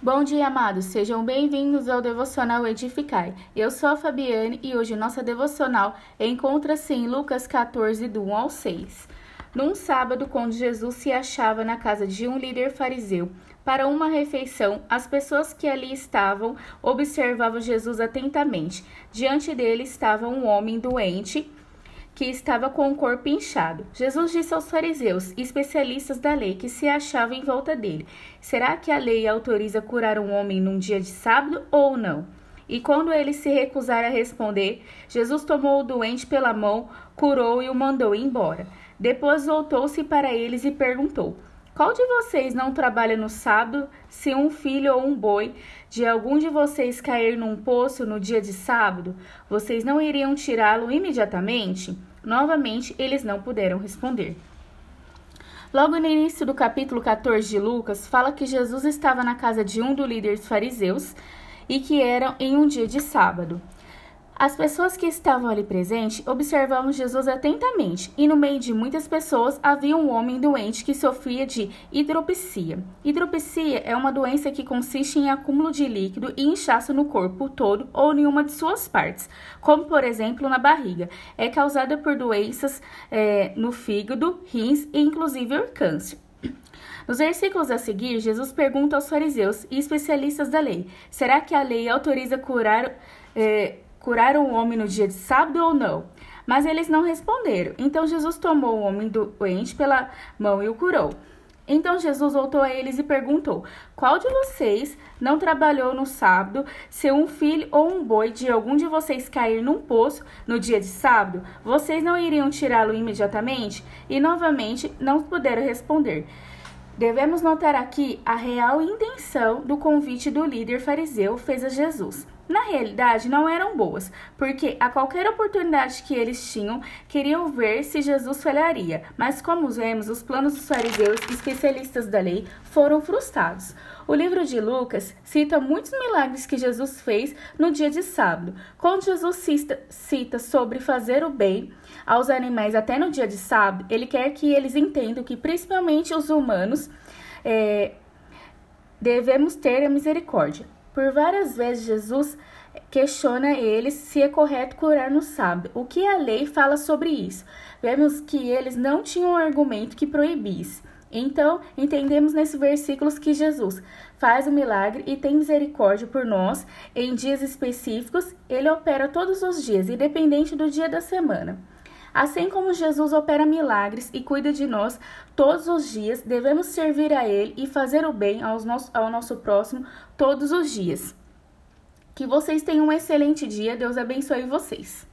Bom dia, amados. Sejam bem-vindos ao Devocional Edificai. Eu sou a Fabiane e hoje nossa devocional encontra-se em Lucas 14, do 1 ao 6. Num sábado, quando Jesus se achava na casa de um líder fariseu para uma refeição, as pessoas que ali estavam observavam Jesus atentamente. Diante dele estava um homem doente que estava com o corpo inchado. Jesus disse aos fariseus, especialistas da lei, que se achavam em volta dele: Será que a lei autoriza curar um homem num dia de sábado ou não? E quando eles se recusaram a responder, Jesus tomou o doente pela mão, curou e o mandou embora. Depois voltou-se para eles e perguntou: qual de vocês não trabalha no sábado se um filho ou um boi de algum de vocês cair num poço no dia de sábado? Vocês não iriam tirá-lo imediatamente? Novamente, eles não puderam responder. Logo no início do capítulo 14 de Lucas, fala que Jesus estava na casa de um dos líderes fariseus e que era em um dia de sábado. As pessoas que estavam ali presentes observavam Jesus atentamente, e no meio de muitas pessoas havia um homem doente que sofria de hidropsia. Hidropsia é uma doença que consiste em acúmulo de líquido e inchaço no corpo todo ou em uma de suas partes, como por exemplo na barriga. É causada por doenças é, no fígado, rins e inclusive câncer. Nos versículos a seguir, Jesus pergunta aos fariseus e especialistas da lei: será que a lei autoriza curar. É, curaram o homem no dia de sábado ou não? Mas eles não responderam. Então Jesus tomou o homem doente pela mão e o curou. Então Jesus voltou a eles e perguntou: Qual de vocês não trabalhou no sábado, se um filho ou um boi de algum de vocês cair num poço no dia de sábado, vocês não iriam tirá-lo imediatamente? E novamente não puderam responder. Devemos notar aqui a real intenção do convite do líder fariseu fez a Jesus na realidade não eram boas, porque a qualquer oportunidade que eles tinham, queriam ver se Jesus falharia. Mas, como vemos, os planos dos fariseus, especialistas da lei, foram frustrados. O livro de Lucas cita muitos milagres que Jesus fez no dia de sábado. Quando Jesus cita, cita sobre fazer o bem aos animais até no dia de sábado, ele quer que eles entendam que, principalmente os humanos, é, devemos ter a misericórdia. Por várias vezes, Jesus questiona eles se é correto curar no sábado. O que a lei fala sobre isso? Vemos que eles não tinham um argumento que proibisse. Então, entendemos nesses versículos que Jesus faz o milagre e tem misericórdia por nós em dias específicos. Ele opera todos os dias, independente do dia da semana. Assim como Jesus opera milagres e cuida de nós todos os dias, devemos servir a Ele e fazer o bem aos nosso, ao nosso próximo todos os dias. Que vocês tenham um excelente dia. Deus abençoe vocês.